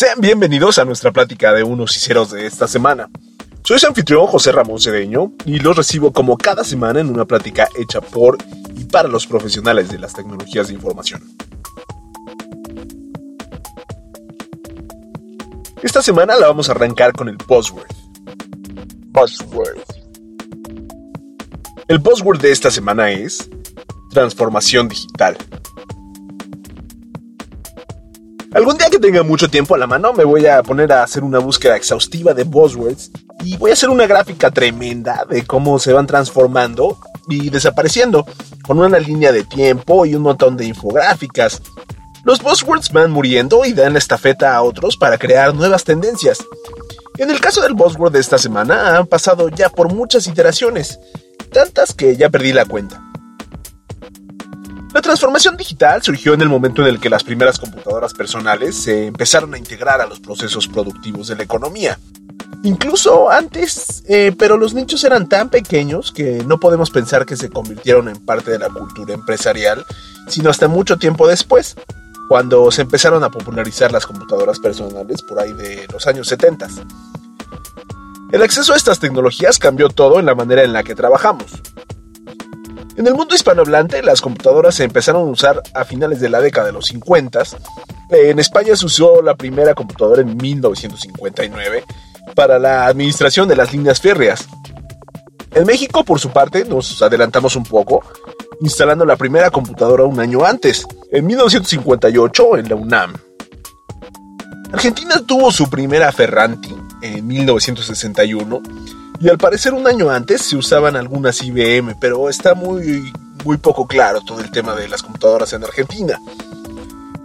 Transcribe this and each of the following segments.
Sean bienvenidos a nuestra plática de unos y ceros de esta semana. Soy su anfitrión José Ramón Cedeño y los recibo como cada semana en una plática hecha por y para los profesionales de las tecnologías de información. Esta semana la vamos a arrancar con el buzzword. Buzzword. El buzzword de esta semana es transformación digital. Algún día que tenga mucho tiempo a la mano me voy a poner a hacer una búsqueda exhaustiva de buzzwords y voy a hacer una gráfica tremenda de cómo se van transformando y desapareciendo, con una línea de tiempo y un montón de infográficas. Los buzzwords van muriendo y dan la estafeta a otros para crear nuevas tendencias. En el caso del buzzword de esta semana han pasado ya por muchas iteraciones, tantas que ya perdí la cuenta. La transformación digital surgió en el momento en el que las primeras computadoras personales se empezaron a integrar a los procesos productivos de la economía. Incluso antes, eh, pero los nichos eran tan pequeños que no podemos pensar que se convirtieron en parte de la cultura empresarial, sino hasta mucho tiempo después, cuando se empezaron a popularizar las computadoras personales por ahí de los años 70. El acceso a estas tecnologías cambió todo en la manera en la que trabajamos. En el mundo hispanohablante, las computadoras se empezaron a usar a finales de la década de los 50. En España se usó la primera computadora en 1959 para la administración de las líneas férreas. En México, por su parte, nos adelantamos un poco, instalando la primera computadora un año antes, en 1958 en la UNAM. Argentina tuvo su primera Ferranti en 1961 y al parecer un año antes se usaban algunas IBM, pero está muy, muy poco claro todo el tema de las computadoras en Argentina.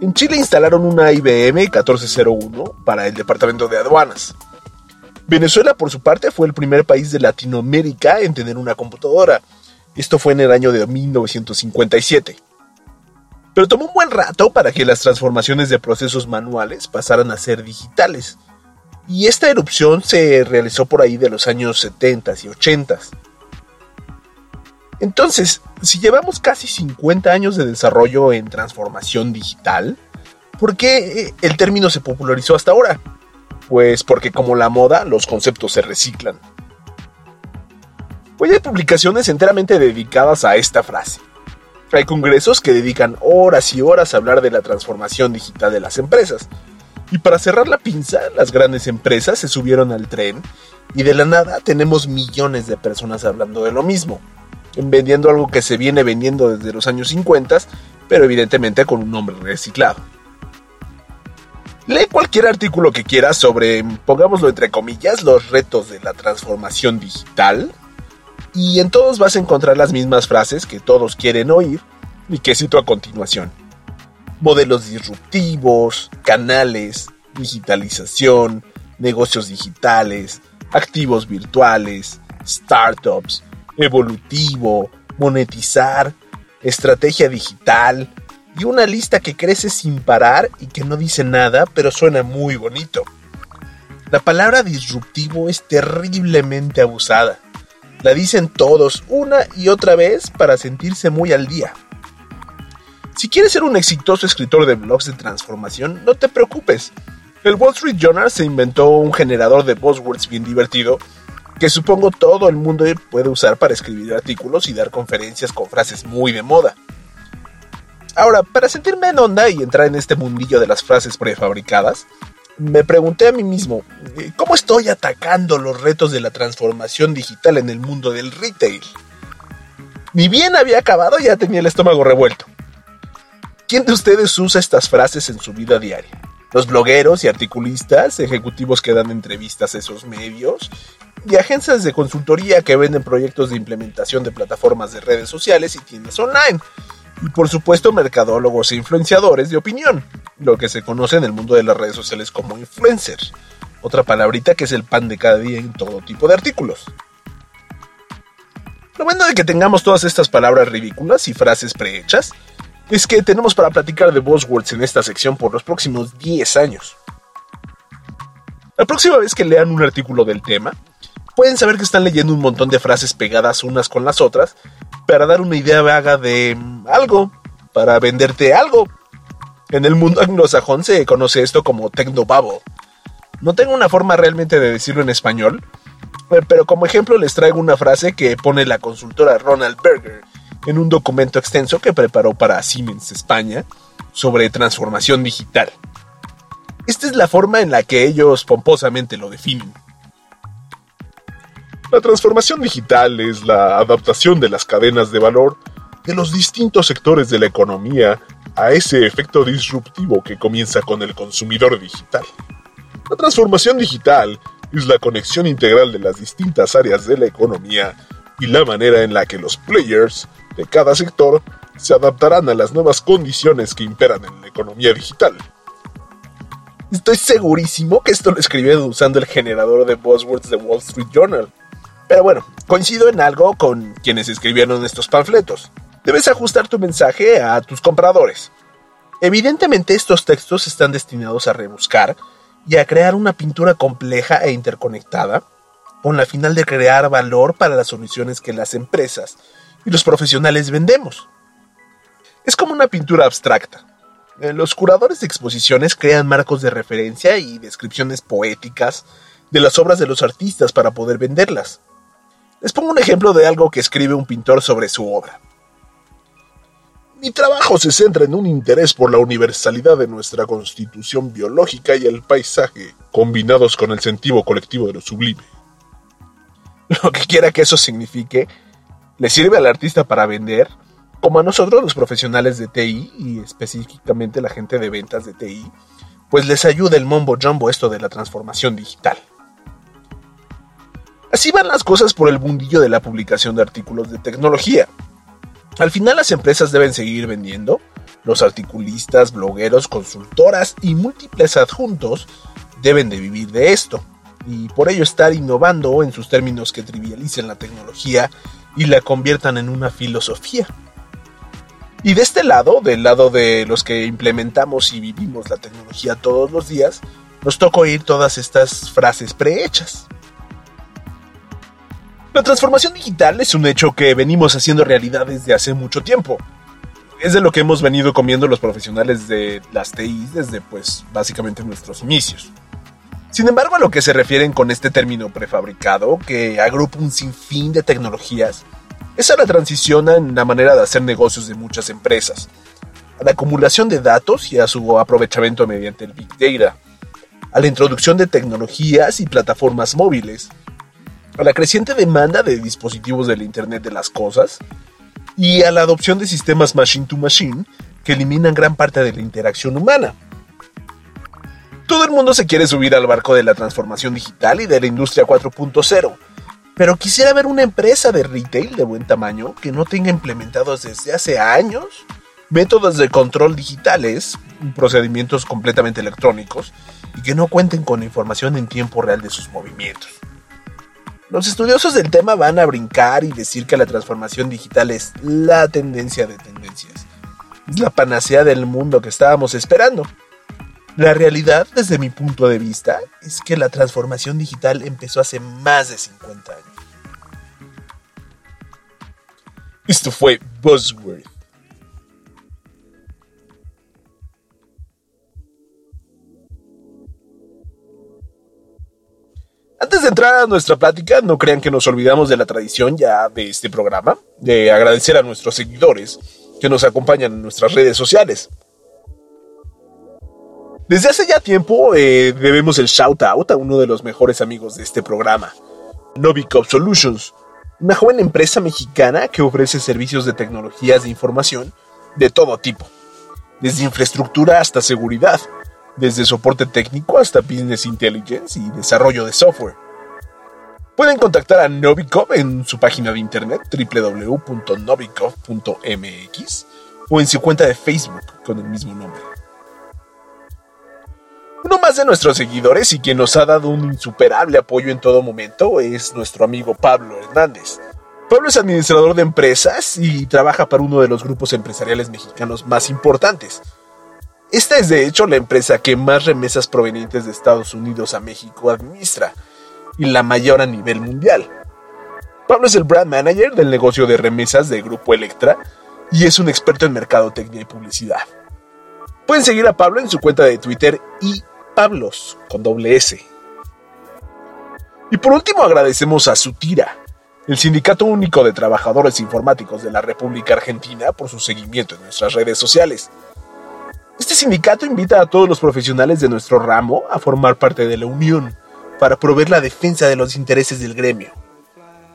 En Chile instalaron una IBM 1401 para el Departamento de Aduanas. Venezuela, por su parte, fue el primer país de Latinoamérica en tener una computadora. Esto fue en el año de 1957. Pero tomó un buen rato para que las transformaciones de procesos manuales pasaran a ser digitales y esta erupción se realizó por ahí de los años 70 y 80. Entonces, si llevamos casi 50 años de desarrollo en transformación digital, ¿por qué eh, el término se popularizó hasta ahora? Pues porque como la moda, los conceptos se reciclan. Hoy hay publicaciones enteramente dedicadas a esta frase. Hay congresos que dedican horas y horas a hablar de la transformación digital de las empresas, y para cerrar la pinza, las grandes empresas se subieron al tren y de la nada tenemos millones de personas hablando de lo mismo, vendiendo algo que se viene vendiendo desde los años 50, pero evidentemente con un nombre reciclado. Lee cualquier artículo que quieras sobre, pongámoslo entre comillas, los retos de la transformación digital, y en todos vas a encontrar las mismas frases que todos quieren oír y que cito a continuación modelos disruptivos, canales, digitalización, negocios digitales, activos virtuales, startups, evolutivo, monetizar, estrategia digital y una lista que crece sin parar y que no dice nada, pero suena muy bonito. La palabra disruptivo es terriblemente abusada. La dicen todos una y otra vez para sentirse muy al día. Si quieres ser un exitoso escritor de blogs de transformación, no te preocupes. El Wall Street Journal se inventó un generador de buzzwords bien divertido que supongo todo el mundo puede usar para escribir artículos y dar conferencias con frases muy de moda. Ahora, para sentirme en onda y entrar en este mundillo de las frases prefabricadas, me pregunté a mí mismo, eh, ¿cómo estoy atacando los retos de la transformación digital en el mundo del retail? Ni bien había acabado ya tenía el estómago revuelto. ¿Quién de ustedes usa estas frases en su vida diaria? Los blogueros y articulistas, ejecutivos que dan entrevistas a esos medios, y agencias de consultoría que venden proyectos de implementación de plataformas de redes sociales y tiendas online. Y por supuesto mercadólogos e influenciadores de opinión, lo que se conoce en el mundo de las redes sociales como influencers. Otra palabrita que es el pan de cada día en todo tipo de artículos. Lo bueno de que tengamos todas estas palabras ridículas y frases prehechas es que tenemos para platicar de buzzwords en esta sección por los próximos 10 años. La próxima vez que lean un artículo del tema, pueden saber que están leyendo un montón de frases pegadas unas con las otras para dar una idea vaga de mm, algo, para venderte algo. En el mundo anglosajón se conoce esto como technobabble. No tengo una forma realmente de decirlo en español, eh, pero como ejemplo les traigo una frase que pone la consultora Ronald Berger en un documento extenso que preparó para Siemens España sobre transformación digital. Esta es la forma en la que ellos pomposamente lo definen. La transformación digital es la adaptación de las cadenas de valor de los distintos sectores de la economía a ese efecto disruptivo que comienza con el consumidor digital. La transformación digital es la conexión integral de las distintas áreas de la economía y la manera en la que los players de cada sector se adaptarán a las nuevas condiciones que imperan en la economía digital. Estoy segurísimo que esto lo escribió usando el generador de buzzwords de Wall Street Journal. Pero bueno, coincido en algo con quienes escribieron estos panfletos. Debes ajustar tu mensaje a tus compradores. Evidentemente estos textos están destinados a rebuscar y a crear una pintura compleja e interconectada, con la final de crear valor para las soluciones que las empresas y los profesionales vendemos. Es como una pintura abstracta. Eh, los curadores de exposiciones crean marcos de referencia y descripciones poéticas de las obras de los artistas para poder venderlas. Les pongo un ejemplo de algo que escribe un pintor sobre su obra. Mi trabajo se centra en un interés por la universalidad de nuestra constitución biológica y el paisaje, combinados con el sentido colectivo de lo sublime. Lo que quiera que eso signifique, le sirve al artista para vender, como a nosotros los profesionales de TI y específicamente la gente de ventas de TI, pues les ayuda el mombo jumbo esto de la transformación digital. Así van las cosas por el mundillo de la publicación de artículos de tecnología. Al final las empresas deben seguir vendiendo, los articulistas, blogueros, consultoras y múltiples adjuntos deben de vivir de esto, y por ello estar innovando en sus términos que trivialicen la tecnología y la conviertan en una filosofía. Y de este lado, del lado de los que implementamos y vivimos la tecnología todos los días, nos toca oír todas estas frases prehechas. La transformación digital es un hecho que venimos haciendo realidad desde hace mucho tiempo. Es de lo que hemos venido comiendo los profesionales de las TI desde pues básicamente nuestros inicios. Sin embargo, a lo que se refieren con este término prefabricado, que agrupa un sinfín de tecnologías, es a la transición en la manera de hacer negocios de muchas empresas, a la acumulación de datos y a su aprovechamiento mediante el Big Data, a la introducción de tecnologías y plataformas móviles, a la creciente demanda de dispositivos del Internet de las Cosas y a la adopción de sistemas machine to machine que eliminan gran parte de la interacción humana. Todo el mundo se quiere subir al barco de la transformación digital y de la industria 4.0, pero quisiera ver una empresa de retail de buen tamaño que no tenga implementados desde hace años métodos de control digitales, procedimientos completamente electrónicos y que no cuenten con información en tiempo real de sus movimientos. Los estudiosos del tema van a brincar y decir que la transformación digital es la tendencia de tendencias. Es la panacea del mundo que estábamos esperando. La realidad, desde mi punto de vista, es que la transformación digital empezó hace más de 50 años. Esto fue Buzzword. Antes de entrar a nuestra plática, no crean que nos olvidamos de la tradición ya de este programa, de agradecer a nuestros seguidores que nos acompañan en nuestras redes sociales. Desde hace ya tiempo eh, debemos el shout out a uno de los mejores amigos de este programa, Novikov Solutions, una joven empresa mexicana que ofrece servicios de tecnologías de información de todo tipo, desde infraestructura hasta seguridad, desde soporte técnico hasta business intelligence y desarrollo de software. Pueden contactar a Novikov en su página de internet www.novikov.mx o en su cuenta de Facebook con el mismo nombre. Uno más de nuestros seguidores y quien nos ha dado un insuperable apoyo en todo momento es nuestro amigo Pablo Hernández. Pablo es administrador de empresas y trabaja para uno de los grupos empresariales mexicanos más importantes. Esta es de hecho la empresa que más remesas provenientes de Estados Unidos a México administra y la mayor a nivel mundial. Pablo es el brand manager del negocio de remesas de Grupo Electra y es un experto en mercadotecnia y publicidad. Pueden seguir a Pablo en su cuenta de Twitter y Pablos con doble S. Y por último agradecemos a Sutira, el Sindicato Único de Trabajadores Informáticos de la República Argentina, por su seguimiento en nuestras redes sociales. Este sindicato invita a todos los profesionales de nuestro ramo a formar parte de la unión para proveer la defensa de los intereses del gremio.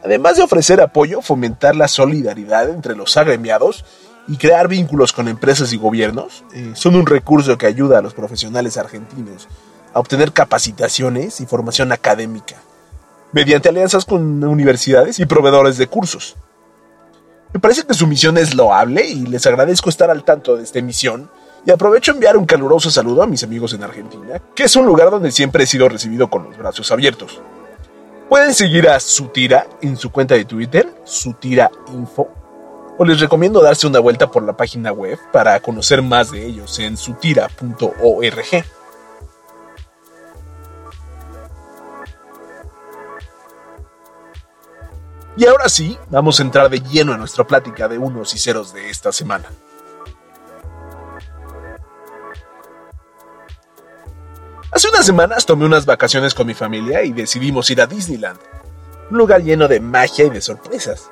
Además de ofrecer apoyo, fomentar la solidaridad entre los agremiados y crear vínculos con empresas y gobiernos, eh, son un recurso que ayuda a los profesionales argentinos a obtener capacitaciones y formación académica, mediante alianzas con universidades y proveedores de cursos. Me parece que su misión es loable y les agradezco estar al tanto de esta emisión y aprovecho enviar un caluroso saludo a mis amigos en Argentina, que es un lugar donde siempre he sido recibido con los brazos abiertos. Pueden seguir a Sutira en su cuenta de Twitter, Sutira Info, o les recomiendo darse una vuelta por la página web para conocer más de ellos en sutira.org. Y ahora sí, vamos a entrar de lleno en nuestra plática de unos y ceros de esta semana. Hace unas semanas tomé unas vacaciones con mi familia y decidimos ir a Disneyland, un lugar lleno de magia y de sorpresas.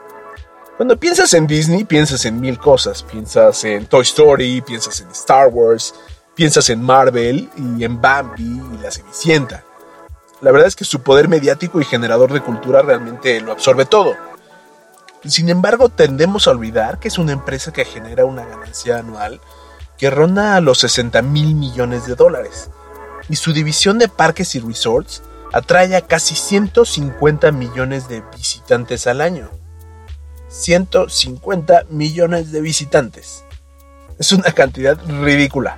Cuando piensas en Disney, piensas en mil cosas. Piensas en Toy Story, piensas en Star Wars, piensas en Marvel y en Bambi y la Cenicienta. La verdad es que su poder mediático y generador de cultura realmente lo absorbe todo. Sin embargo, tendemos a olvidar que es una empresa que genera una ganancia anual que ronda a los 60 mil millones de dólares y su división de parques y resorts atrae a casi 150 millones de visitantes al año. 150 millones de visitantes. Es una cantidad ridícula,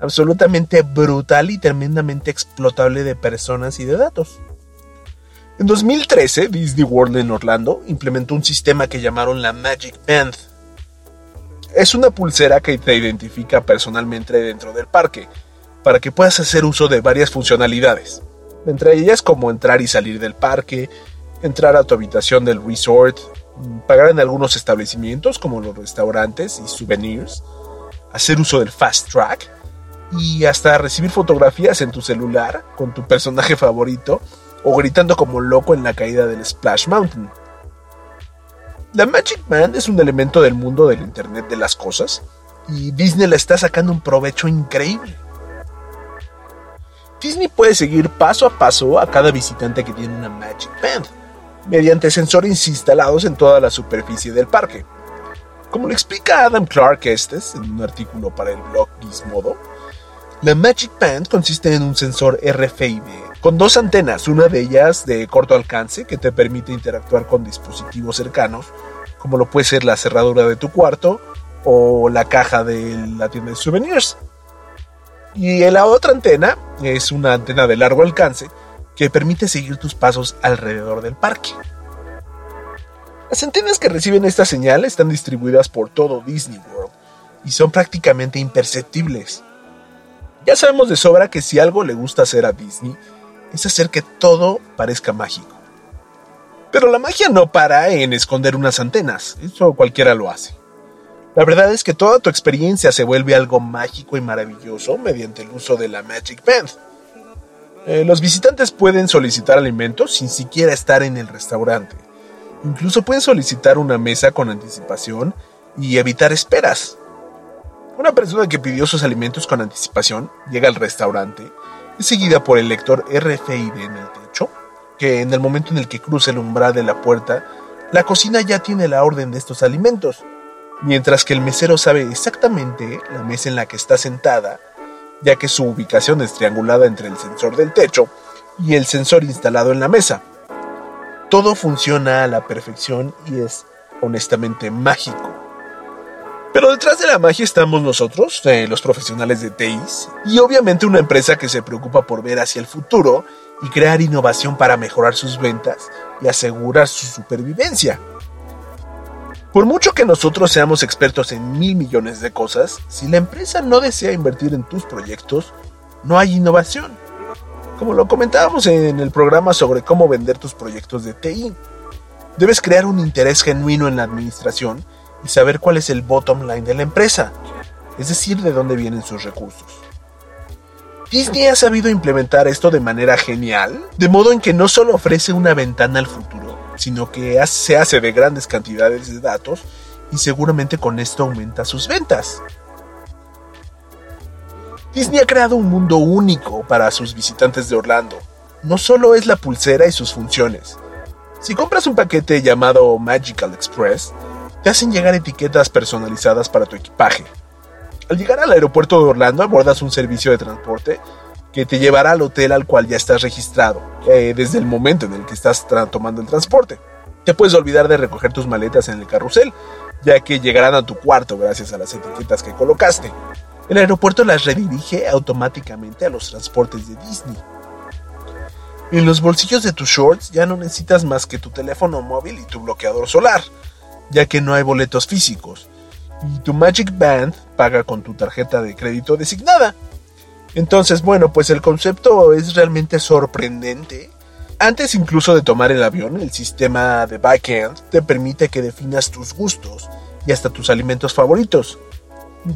absolutamente brutal y tremendamente explotable de personas y de datos. En 2013, Disney World en Orlando implementó un sistema que llamaron la Magic Band. Es una pulsera que te identifica personalmente dentro del parque para que puedas hacer uso de varias funcionalidades, entre ellas como entrar y salir del parque, entrar a tu habitación del resort, pagar en algunos establecimientos como los restaurantes y souvenirs, hacer uso del fast track y hasta recibir fotografías en tu celular con tu personaje favorito o gritando como loco en la caída del Splash Mountain. La Magic Band es un elemento del mundo del Internet de las cosas y Disney le está sacando un provecho increíble. Disney puede seguir paso a paso a cada visitante que tiene una Magic Band, mediante sensores instalados en toda la superficie del parque. Como lo explica Adam Clark Estes en un artículo para el blog Gizmodo, la Magic Band consiste en un sensor RFID con dos antenas, una de ellas de corto alcance que te permite interactuar con dispositivos cercanos, como lo puede ser la cerradura de tu cuarto o la caja de la tienda de souvenirs. Y la otra antena es una antena de largo alcance que permite seguir tus pasos alrededor del parque. Las antenas que reciben esta señal están distribuidas por todo Disney World y son prácticamente imperceptibles. Ya sabemos de sobra que si algo le gusta hacer a Disney es hacer que todo parezca mágico. Pero la magia no para en esconder unas antenas, eso cualquiera lo hace. La verdad es que toda tu experiencia se vuelve algo mágico y maravilloso mediante el uso de la Magic Band. Eh, los visitantes pueden solicitar alimentos sin siquiera estar en el restaurante. Incluso pueden solicitar una mesa con anticipación y evitar esperas. Una persona que pidió sus alimentos con anticipación llega al restaurante, es seguida por el lector RFID en el techo, que en el momento en el que cruza el umbral de la puerta, la cocina ya tiene la orden de estos alimentos mientras que el mesero sabe exactamente la mesa en la que está sentada, ya que su ubicación es triangulada entre el sensor del techo y el sensor instalado en la mesa. Todo funciona a la perfección y es honestamente mágico. Pero detrás de la magia estamos nosotros, eh, los profesionales de TIs, y obviamente una empresa que se preocupa por ver hacia el futuro y crear innovación para mejorar sus ventas y asegurar su supervivencia. Por mucho que nosotros seamos expertos en mil millones de cosas, si la empresa no desea invertir en tus proyectos, no hay innovación. Como lo comentábamos en el programa sobre cómo vender tus proyectos de TI, debes crear un interés genuino en la administración y saber cuál es el bottom line de la empresa. es decir, de dónde vienen sus recursos. Disney ha sabido implementar esto de manera genial, de modo en que no solo ofrece una ventana al futuro, sino que se hace de grandes cantidades de datos y seguramente con esto aumenta sus ventas. Disney ha creado un mundo único para sus visitantes de Orlando. No solo es la pulsera y sus funciones. Si compras un paquete llamado Magical Express, te hacen llegar etiquetas personalizadas para tu equipaje, al llegar al aeropuerto de Orlando abordas un servicio de transporte que te llevará al hotel al cual ya estás registrado, eh, desde el momento en el que estás tomando el transporte. Te puedes olvidar de recoger tus maletas en el carrusel, ya que llegarán a tu cuarto gracias a las etiquetas que colocaste. El aeropuerto las redirige automáticamente a los transportes de Disney. En los bolsillos de tus shorts ya no necesitas más que tu teléfono móvil y tu bloqueador solar, ya que no hay boletos físicos y tu Magic Band paga con tu tarjeta de crédito designada. Entonces, bueno, pues el concepto es realmente sorprendente. Antes incluso de tomar el avión, el sistema de backend te permite que definas tus gustos y hasta tus alimentos favoritos.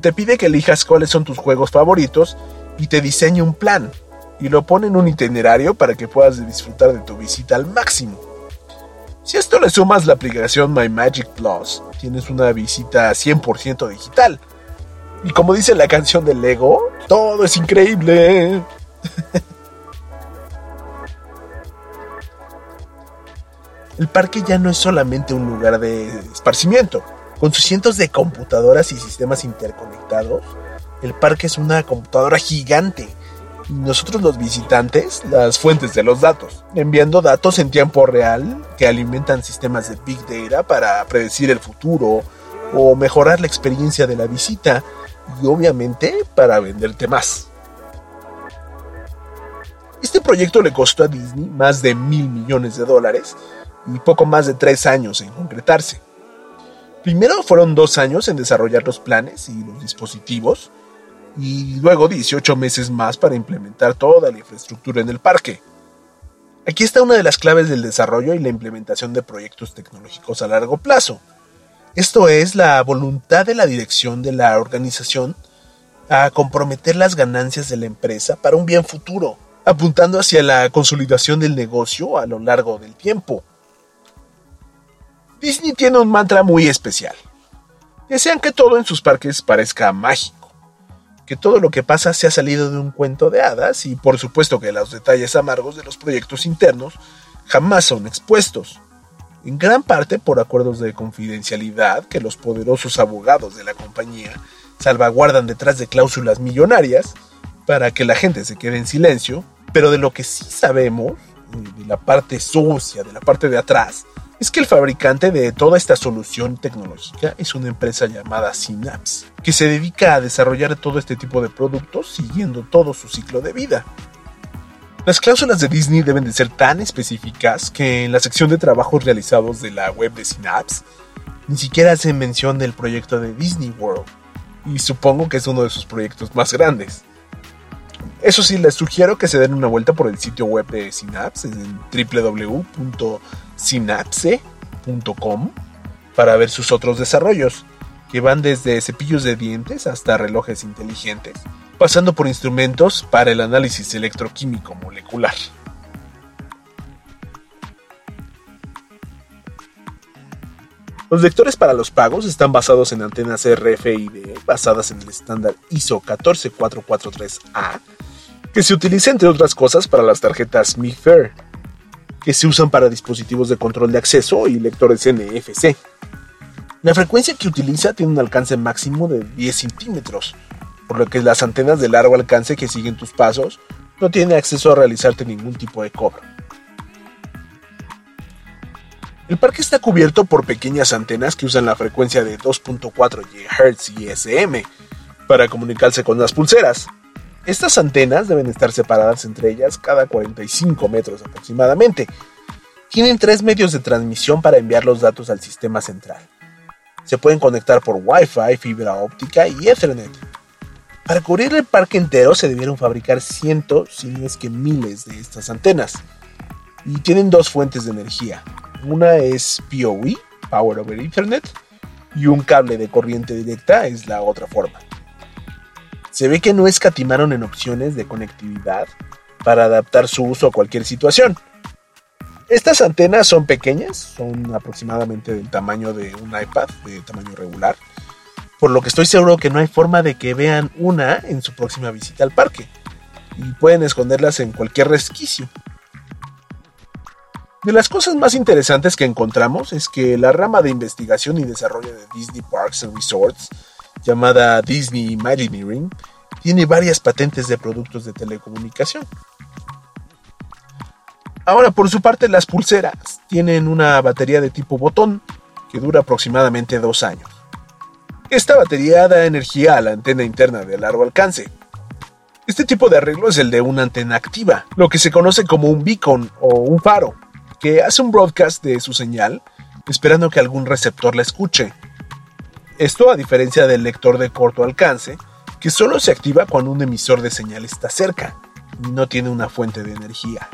Te pide que elijas cuáles son tus juegos favoritos y te diseña un plan y lo pone en un itinerario para que puedas disfrutar de tu visita al máximo. Si esto le sumas la aplicación My Magic Plus, tienes una visita 100% digital. Y como dice la canción de Lego, todo es increíble. El parque ya no es solamente un lugar de esparcimiento. Con sus cientos de computadoras y sistemas interconectados, el parque es una computadora gigante nosotros los visitantes las fuentes de los datos, enviando datos en tiempo real que alimentan sistemas de Big Data para predecir el futuro o mejorar la experiencia de la visita y obviamente para venderte más. Este proyecto le costó a Disney más de mil millones de dólares y poco más de tres años en concretarse. Primero fueron dos años en desarrollar los planes y los dispositivos, y luego 18 meses más para implementar toda la infraestructura en el parque. Aquí está una de las claves del desarrollo y la implementación de proyectos tecnológicos a largo plazo. Esto es la voluntad de la dirección de la organización a comprometer las ganancias de la empresa para un bien futuro, apuntando hacia la consolidación del negocio a lo largo del tiempo. Disney tiene un mantra muy especial. Desean que todo en sus parques parezca mágico que todo lo que pasa se ha salido de un cuento de hadas y por supuesto que los detalles amargos de los proyectos internos jamás son expuestos, en gran parte por acuerdos de confidencialidad que los poderosos abogados de la compañía salvaguardan detrás de cláusulas millonarias para que la gente se quede en silencio, pero de lo que sí sabemos, de la parte sucia, de la parte de atrás, es que el fabricante de toda esta solución tecnológica es una empresa llamada Synapse, que se dedica a desarrollar todo este tipo de productos siguiendo todo su ciclo de vida. Las cláusulas de Disney deben de ser tan específicas que en la sección de trabajos realizados de la web de Synapse ni siquiera hacen mención del proyecto de Disney World, y supongo que es uno de sus proyectos más grandes. Eso sí, les sugiero que se den una vuelta por el sitio web de Synapse en www.synapse.com para ver sus otros desarrollos, que van desde cepillos de dientes hasta relojes inteligentes, pasando por instrumentos para el análisis electroquímico molecular. Los lectores para los pagos están basados en antenas RFID basadas en el estándar ISO 14443A que se utiliza entre otras cosas para las tarjetas Mi Fair, que se usan para dispositivos de control de acceso y lectores NFC. La frecuencia que utiliza tiene un alcance máximo de 10 centímetros, por lo que las antenas de largo alcance que siguen tus pasos no tienen acceso a realizarte ningún tipo de cobro. El parque está cubierto por pequeñas antenas que usan la frecuencia de 2.4 GHz y SM para comunicarse con las pulseras, estas antenas deben estar separadas entre ellas cada 45 metros aproximadamente. Tienen tres medios de transmisión para enviar los datos al sistema central. Se pueden conectar por Wi-Fi, fibra óptica y Ethernet. Para cubrir el parque entero se debieron fabricar cientos, si no es que miles de estas antenas. Y tienen dos fuentes de energía. Una es PoE, Power over Ethernet, y un cable de corriente directa es la otra forma. se ve que no escatimaron en opciones de conectividad para adaptar su uso a cualquier situación. Estas antenas son pequeñas, son aproximadamente del tamaño de un iPad, de tamaño regular, por lo que estoy seguro que no hay forma de que vean una en su próxima visita al parque, y pueden esconderlas en cualquier resquicio. De las cosas más interesantes que encontramos es que la rama de investigación y desarrollo de Disney Parks and Resorts, llamada Disney Imagineering, tiene varias patentes de productos de telecomunicación. Ahora, por su parte, las pulseras tienen una batería de tipo botón que dura aproximadamente dos años. Esta batería da energía a la antena interna de largo alcance. Este tipo de arreglo es el de una antena activa, lo que se conoce como un beacon o un faro, que hace un broadcast de su señal esperando que algún receptor la escuche. Esto a diferencia del lector de corto alcance, que solo se activa cuando un emisor de señal está cerca y no tiene una fuente de energía.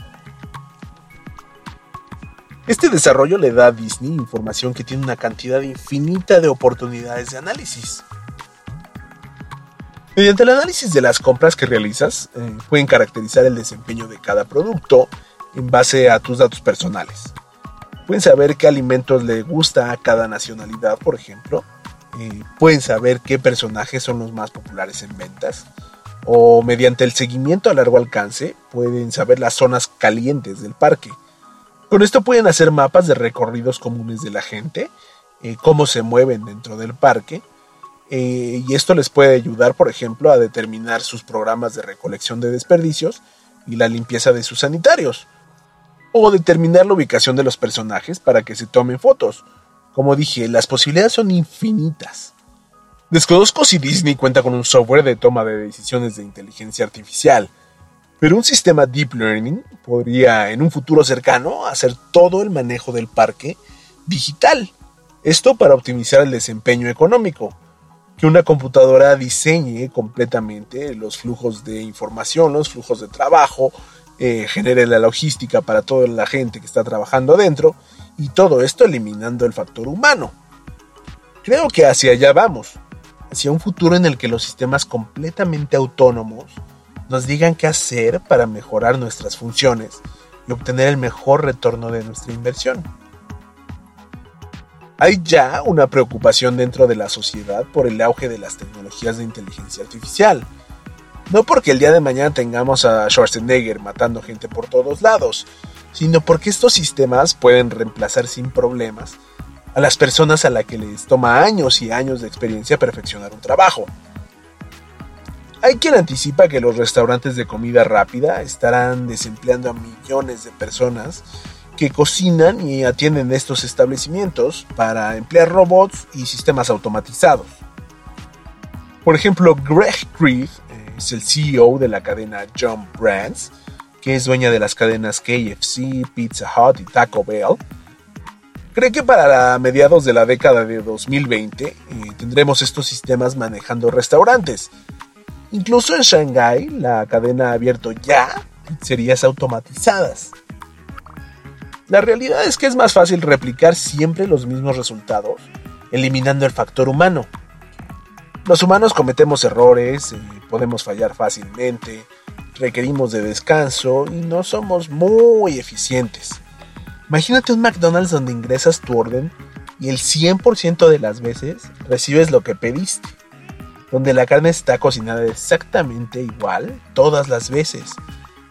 Este desarrollo le da a Disney información que tiene una cantidad infinita de oportunidades de análisis. Mediante el análisis de las compras que realizas, eh, pueden caracterizar el desempeño de cada producto en base a tus datos personales. Pueden saber qué alimentos le gusta a cada nacionalidad, por ejemplo. Eh, pueden saber qué personajes son los más populares en ventas. O mediante el seguimiento a largo alcance, pueden saber las zonas calientes del parque con esto pueden hacer mapas de recorridos comunes de la gente, eh, cómo se mueven dentro del parque, eh, y esto les puede ayudar, por ejemplo, a determinar sus programas de recolección de desperdicios y la limpieza de sus sanitarios, o determinar la ubicación de los personajes para que se tomen fotos. Como dije, las posibilidades son infinitas. Desconozco si Disney cuenta con un software de toma de decisiones de inteligencia artificial, pero un sistema deep learning podría en un futuro cercano hacer todo el manejo del parque digital. Esto para optimizar el desempeño económico. Que una computadora diseñe completamente los flujos de información, los flujos de trabajo, eh, genere la logística para toda la gente que está trabajando adentro y todo esto eliminando el factor humano. Creo que hacia allá vamos, hacia un futuro en el que los sistemas completamente autónomos nos digan qué hacer para mejorar nuestras funciones y obtener el mejor retorno de nuestra inversión. Hay ya una preocupación dentro de la sociedad por el auge de las tecnologías de inteligencia artificial. No porque el día de mañana tengamos a Schwarzenegger matando gente por todos lados, sino porque estos sistemas pueden reemplazar sin problemas a las personas a las que les toma años y años de experiencia perfeccionar un trabajo. Hay quien anticipa que los restaurantes de comida rápida estarán desempleando a millones de personas que cocinan y atienden estos establecimientos para emplear robots y sistemas automatizados. Por ejemplo, Greg Creed eh, es el CEO de la cadena Jump Brands, que es dueña de las cadenas KFC, Pizza Hut y Taco Bell. Cree que para mediados de la década de 2020 eh, tendremos estos sistemas manejando restaurantes Incluso en Shanghai, la cadena ha abierto ya pizzerías automatizadas. La realidad es que es más fácil replicar siempre los mismos resultados, eliminando el factor humano. Los humanos cometemos errores, eh, podemos fallar fácilmente, requerimos de descanso y no somos muy eficientes. Imagínate un McDonald's donde ingresas tu orden y el 100% de las veces recibes lo que pediste donde la carne está cocinada exactamente igual todas las veces.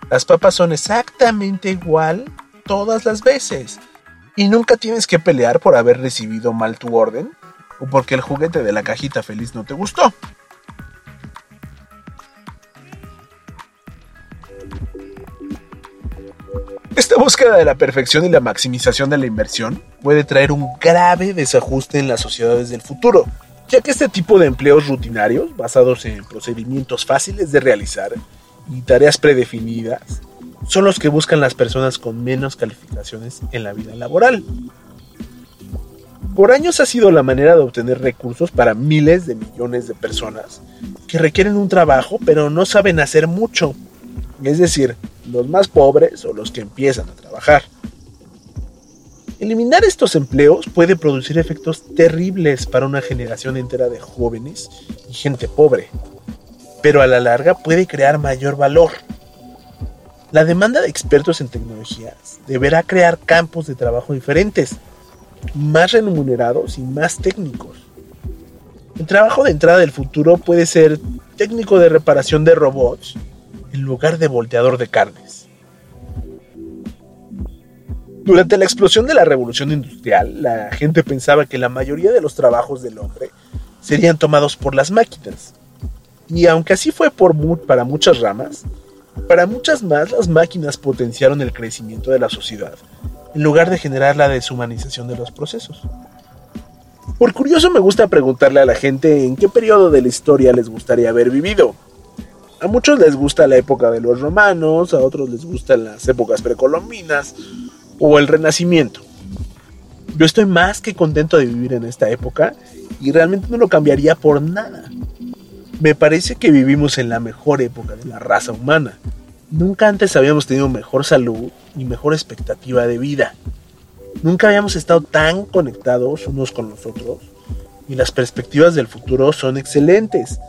Las papas son exactamente igual todas las veces. Y nunca tienes que pelear por haber recibido mal tu orden o porque el juguete de la cajita feliz no te gustó. Esta búsqueda de la perfección y la maximización de la inversión puede traer un grave desajuste en las sociedades del futuro, ya que este tipo de empleos rutinarios, basados en procedimientos fáciles de realizar y tareas predefinidas, son los que buscan las personas con menos calificaciones en la vida laboral. Por años ha sido la manera de obtener recursos para miles de millones de personas que requieren un trabajo pero no saben hacer mucho, es decir, los más pobres o los que empiezan a trabajar. Eliminar estos empleos puede producir efectos terribles para una generación entera de jóvenes y gente pobre. pero a la larga puede crear mayor valor. La demanda de expertos en tecnologías deberá crear campos de trabajo diferentes, más remunerados y más técnicos. El trabajo de entrada del futuro puede ser técnico de reparación de robots en lugar de volteador de carnes. Durante la explosión de la revolución industrial, la gente pensaba que la mayoría de los trabajos del hombre serían tomados por las máquinas. Y aunque así fue por para muchas ramas, para muchas más las máquinas potenciaron el crecimiento de la sociedad, en lugar de generar la deshumanización de los procesos. Por curioso me gusta preguntarle a la gente en qué periodo de la historia les gustaría haber vivido. A muchos les gusta la época de los romanos, a otros les gustan las épocas precolombinas, o el renacimiento. Yo estoy más que contento de vivir en esta época y realmente no lo cambiaría por nada. Me parece que vivimos en la mejor época de la raza humana. Nunca antes habíamos tenido mejor salud y mejor expectativa de vida. Nunca habíamos estado tan conectados unos con los otros y las perspectivas del futuro son excelentes.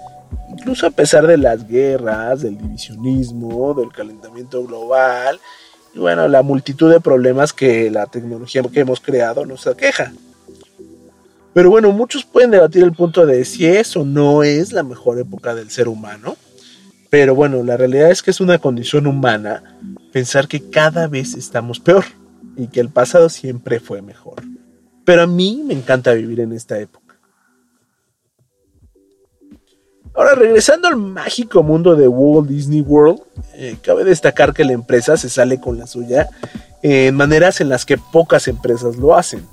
Incluso a pesar de las guerras, del divisionismo, del calentamiento global y bueno, la multitud de problemas que la tecnología que hemos creado nos aqueja. Pero bueno, muchos pueden debatir el punto de si es o no es la mejor época del ser humano. Pero bueno, la realidad es que es una condición humana pensar que cada vez estamos peor y que el pasado siempre fue mejor. Pero a mí me encanta vivir en esta época. Ahora, regresando al mágico mundo de Walt Disney World, eh, cabe destacar que la empresa se sale con la suya en maneras en las que pocas empresas lo hacen.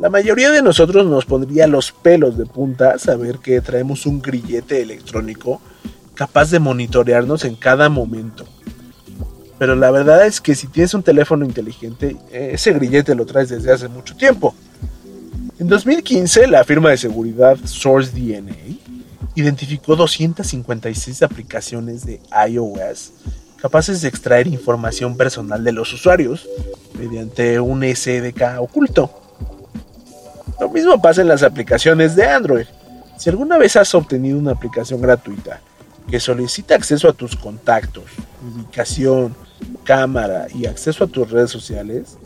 La mayoría de nosotros nos pondría los pelos de punta saber que traemos un grillete electrónico capaz de monitorearnos en cada momento. Pero la verdad es que si tienes un teléfono inteligente, ese grillete lo traes desde hace mucho tiempo. En 2015, la firma de seguridad SourceDNA identificó 256 aplicaciones de iOS capaces de extraer información personal de los usuarios mediante un SDK oculto. Lo mismo pasa en las aplicaciones de Android. Si alguna vez has obtenido una aplicación gratuita que solicita acceso a tus contactos, ubicación, cámara y acceso a tus redes sociales,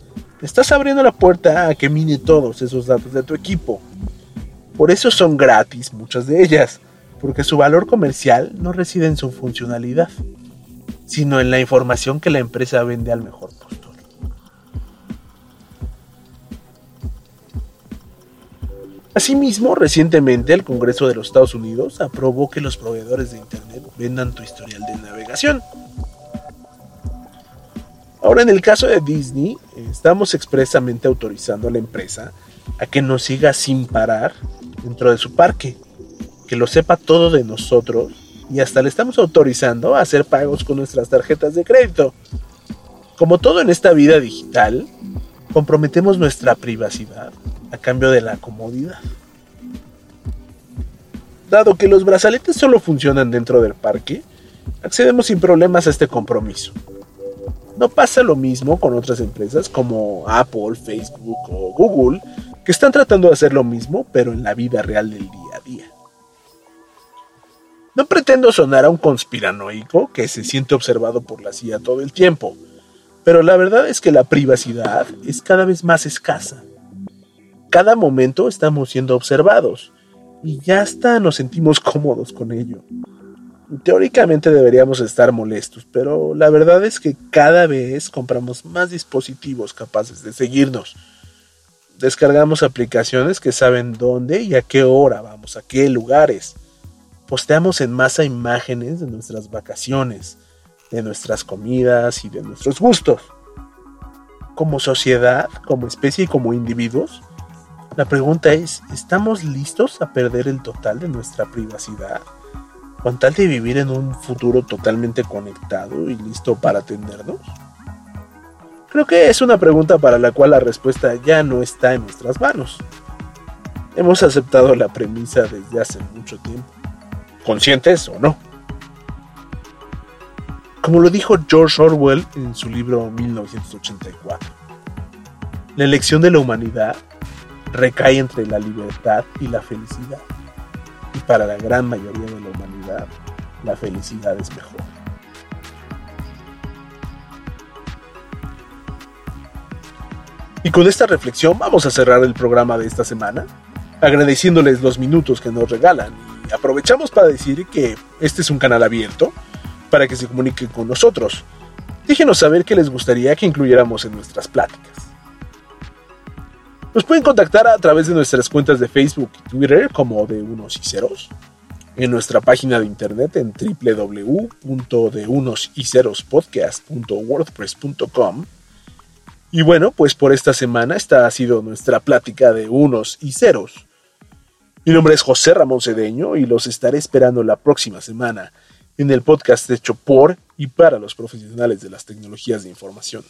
estás abriendo la puerta a que mine todos esos datos de tu equipo. Por eso son gratis muchas de ellas porque su valor comercial no reside en su funcionalidad, sino en la información que la empresa vende al mejor postor. Asimismo, recientemente el Congreso de los Estados Unidos aprobó que los proveedores de Internet vendan tu historial de navegación. Ahora, en el caso de Disney, estamos expresamente autorizando a la empresa a que nos siga sin parar dentro de su parque que lo sepa todo de nosotros y hasta le estamos autorizando a hacer pagos con nuestras tarjetas de crédito. Como todo en esta vida digital, comprometemos nuestra privacidad a cambio de la comodidad. Dado que los brazaletes solo funcionan dentro del parque, accedemos sin problemas a este compromiso. No pasa lo mismo con otras empresas como Apple, Facebook o Google, que están tratando de hacer lo mismo, pero en la vida real del día a día. No pretendo sonar a un conspiranoico que se siente observado por la CIA todo el tiempo, pero la verdad es que la privacidad es cada vez más escasa. Cada momento estamos siendo observados y ya hasta nos sentimos cómodos con ello. Teóricamente deberíamos estar molestos, pero la verdad es que cada vez compramos más dispositivos capaces de seguirnos. Descargamos aplicaciones que saben dónde y a qué hora vamos, a qué lugares posteamos en masa imágenes de nuestras vacaciones, de nuestras comidas y de nuestros gustos. Como sociedad, como especie y como individuos, la pregunta es, ¿estamos listos a perder el total de nuestra privacidad? ¿Con tal de vivir en un futuro totalmente conectado y listo para atendernos? Creo que es una pregunta para la cual la respuesta ya no está en nuestras manos. Hemos aceptado la premisa desde hace mucho tiempo conscientes o no. Como lo dijo George Orwell en su libro 1984, la elección de la humanidad recae entre la libertad y la felicidad. Y para la gran mayoría de la humanidad, la felicidad es mejor. Y con esta reflexión vamos a cerrar el programa de esta semana, agradeciéndoles los minutos que nos regalan aprovechamos para decir que este es un canal abierto para que se comuniquen con nosotros. Déjenos saber qué les gustaría que incluyéramos en nuestras pláticas. Nos pueden contactar a través de nuestras cuentas de Facebook y Twitter como de unos y ceros, en nuestra página de internet en www.deunosycerospodcast.wordpress.com y bueno, pues por esta semana esta ha sido nuestra plática de unos y ceros. Mi nombre es José Ramón Cedeño y los estaré esperando la próxima semana en el podcast hecho por y para los profesionales de las tecnologías de información.